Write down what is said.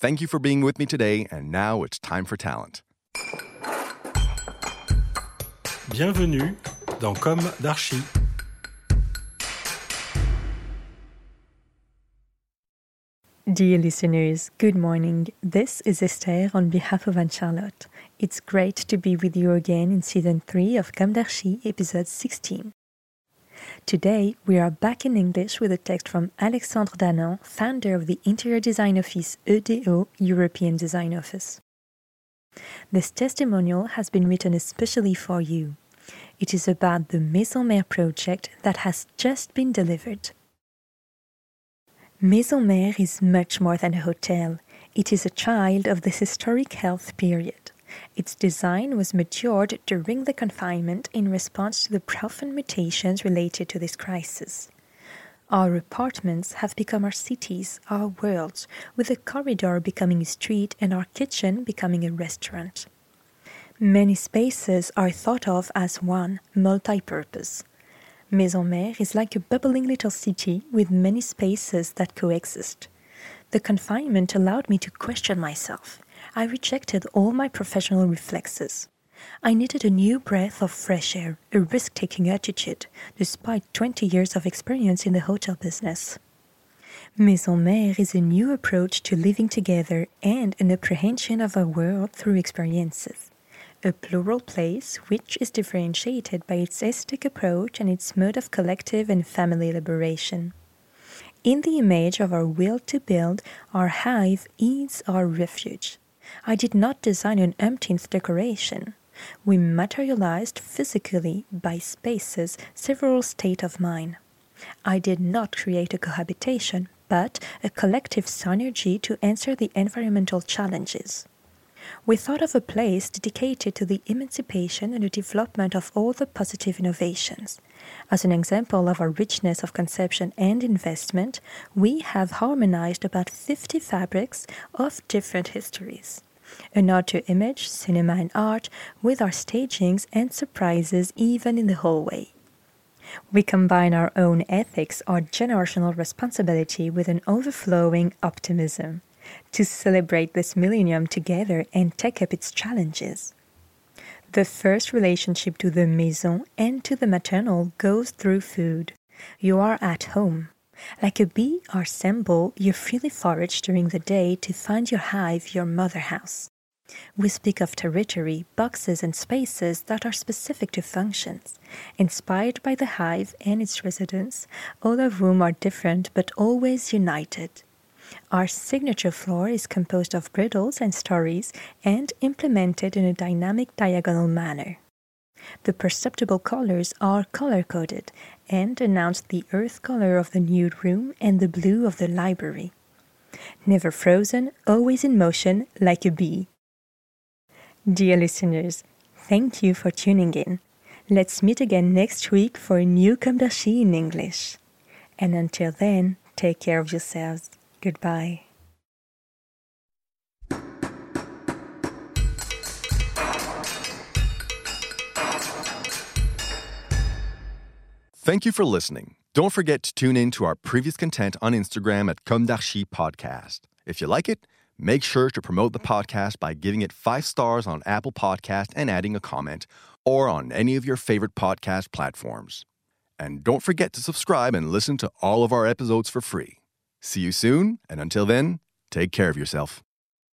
Thank you for being with me today, and now it's time for talent. Bienvenue dans Comme d'Archi. Dear listeners, good morning. This is Esther on behalf of Anne Charlotte. It's great to be with you again in season 3 of Comme d'Archi, episode 16. Today, we are back in English with a text from Alexandre Danan, founder of the interior design office EDO, European Design Office. This testimonial has been written especially for you. It is about the Maison Mère project that has just been delivered. Maison Mère is much more than a hotel. It is a child of this historic health period. Its design was matured during the confinement in response to the profound mutations related to this crisis. Our apartments have become our cities, our worlds, with a corridor becoming a street and our kitchen becoming a restaurant. Many spaces are thought of as one, multi purpose. Maison Mère is like a bubbling little city with many spaces that coexist. The confinement allowed me to question myself. I rejected all my professional reflexes. I needed a new breath of fresh air, a risk taking attitude, despite 20 years of experience in the hotel business. Maison Mère is a new approach to living together and an apprehension of our world through experiences a plural place which is differentiated by its aesthetic approach and its mode of collective and family liberation. In the image of our will to build, our hive is our refuge. I did not design an umpteenth decoration. We materialized physically by spaces several state of mind. I did not create a cohabitation, but a collective synergy to answer the environmental challenges we thought of a place dedicated to the emancipation and the development of all the positive innovations. As an example of our richness of conception and investment, we have harmonized about 50 fabrics of different histories. A nod to image, cinema, and art with our stagings and surprises even in the hallway. We combine our own ethics, our generational responsibility with an overflowing optimism to celebrate this millennium together and take up its challenges. The first relationship to the maison and to the maternal goes through food. You are at home. Like a bee or symbol, you freely forage during the day to find your hive, your mother house. We speak of territory, boxes, and spaces that are specific to functions, inspired by the hive and its residents, all of whom are different but always united. Our signature floor is composed of bridles and stories and implemented in a dynamic diagonal manner. The perceptible colors are color coded and announce the earth color of the nude room and the blue of the library. Never frozen, always in motion, like a bee. Dear listeners, thank you for tuning in. Let's meet again next week for a new d'Archi in English. And until then, take care of yourselves. Goodbye. Thank you for listening. Don't forget to tune in to our previous content on Instagram at Comme Podcast. If you like it, make sure to promote the podcast by giving it five stars on Apple Podcast and adding a comment, or on any of your favorite podcast platforms. And don't forget to subscribe and listen to all of our episodes for free. See you soon, and until then, take care of yourself.